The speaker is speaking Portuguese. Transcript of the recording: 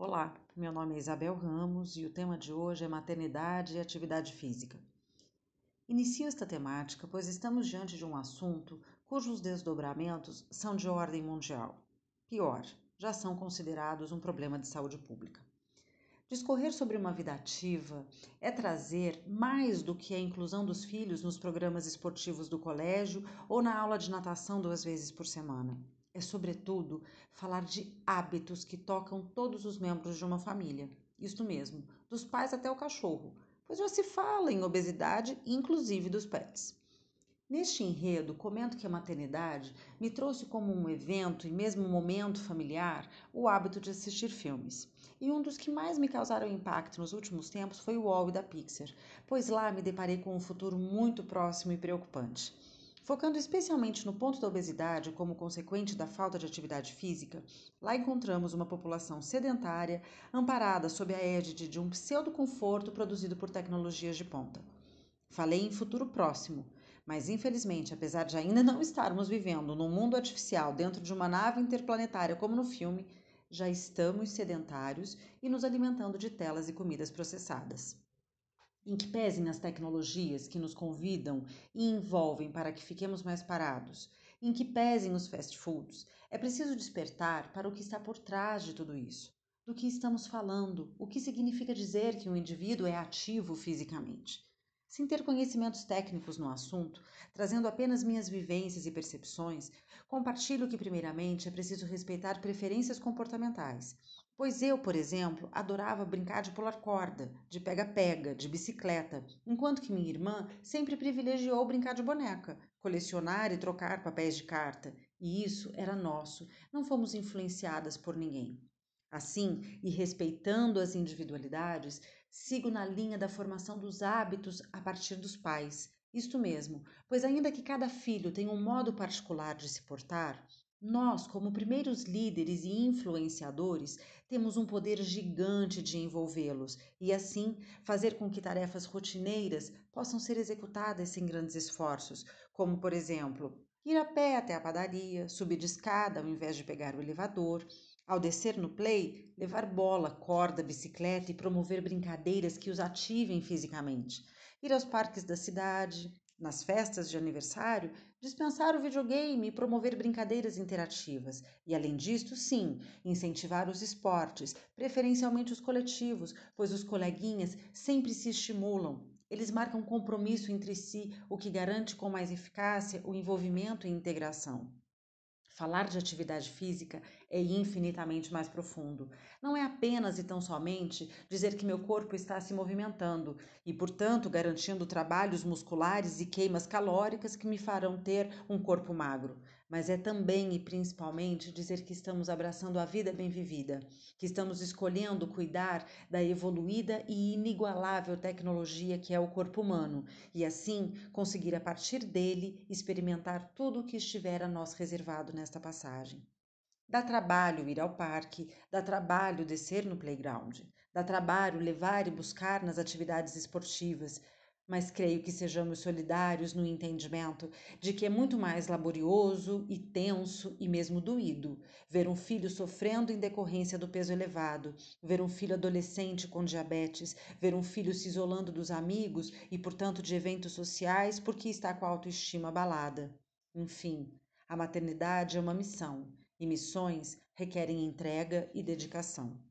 Olá, meu nome é Isabel Ramos e o tema de hoje é maternidade e atividade física. Inicio esta temática pois estamos diante de um assunto cujos desdobramentos são de ordem mundial. Pior, já são considerados um problema de saúde pública. Discorrer sobre uma vida ativa é trazer mais do que a inclusão dos filhos nos programas esportivos do colégio ou na aula de natação duas vezes por semana é, sobretudo, falar de hábitos que tocam todos os membros de uma família. Isto mesmo, dos pais até o cachorro, pois já se fala em obesidade, inclusive dos pets. Neste enredo, comento que a maternidade me trouxe como um evento e mesmo momento familiar o hábito de assistir filmes. E um dos que mais me causaram impacto nos últimos tempos foi o Wall da Pixar, pois lá me deparei com um futuro muito próximo e preocupante. Focando especialmente no ponto da obesidade como consequente da falta de atividade física, lá encontramos uma população sedentária amparada sob a égide de um pseudo-conforto produzido por tecnologias de ponta. Falei em futuro próximo, mas infelizmente, apesar de ainda não estarmos vivendo num mundo artificial dentro de uma nave interplanetária como no filme, já estamos sedentários e nos alimentando de telas e comidas processadas em que pesem as tecnologias que nos convidam e envolvem para que fiquemos mais parados, em que pesem os fast foods, é preciso despertar para o que está por trás de tudo isso, do que estamos falando, o que significa dizer que um indivíduo é ativo fisicamente. Sem ter conhecimentos técnicos no assunto, trazendo apenas minhas vivências e percepções, compartilho que, primeiramente, é preciso respeitar preferências comportamentais Pois eu, por exemplo, adorava brincar de pular corda, de pega-pega, de bicicleta, enquanto que minha irmã sempre privilegiou brincar de boneca, colecionar e trocar papéis de carta. E isso era nosso, não fomos influenciadas por ninguém. Assim, e respeitando as individualidades, sigo na linha da formação dos hábitos a partir dos pais. Isto mesmo, pois ainda que cada filho tenha um modo particular de se portar, nós, como primeiros líderes e influenciadores, temos um poder gigante de envolvê-los e, assim, fazer com que tarefas rotineiras possam ser executadas sem grandes esforços, como, por exemplo, ir a pé até a padaria, subir de escada ao invés de pegar o elevador, ao descer no play, levar bola, corda, bicicleta e promover brincadeiras que os ativem fisicamente, ir aos parques da cidade, nas festas de aniversário, dispensar o videogame e promover brincadeiras interativas. E além disto, sim, incentivar os esportes, preferencialmente os coletivos, pois os coleguinhas sempre se estimulam. Eles marcam compromisso entre si, o que garante com mais eficácia o envolvimento e integração. Falar de atividade física é infinitamente mais profundo. Não é apenas e tão somente dizer que meu corpo está se movimentando e, portanto, garantindo trabalhos musculares e queimas calóricas que me farão ter um corpo magro mas é também e principalmente dizer que estamos abraçando a vida bem vivida, que estamos escolhendo cuidar da evoluída e inigualável tecnologia que é o corpo humano e assim conseguir a partir dele experimentar tudo o que estiver a nós reservado nesta passagem. Dá trabalho ir ao parque, dá trabalho descer no playground, dá trabalho levar e buscar nas atividades esportivas, mas creio que sejamos solidários no entendimento de que é muito mais laborioso e tenso e mesmo doído ver um filho sofrendo em decorrência do peso elevado, ver um filho adolescente com diabetes, ver um filho se isolando dos amigos e, portanto, de eventos sociais porque está com a autoestima abalada. Enfim, a maternidade é uma missão e missões requerem entrega e dedicação.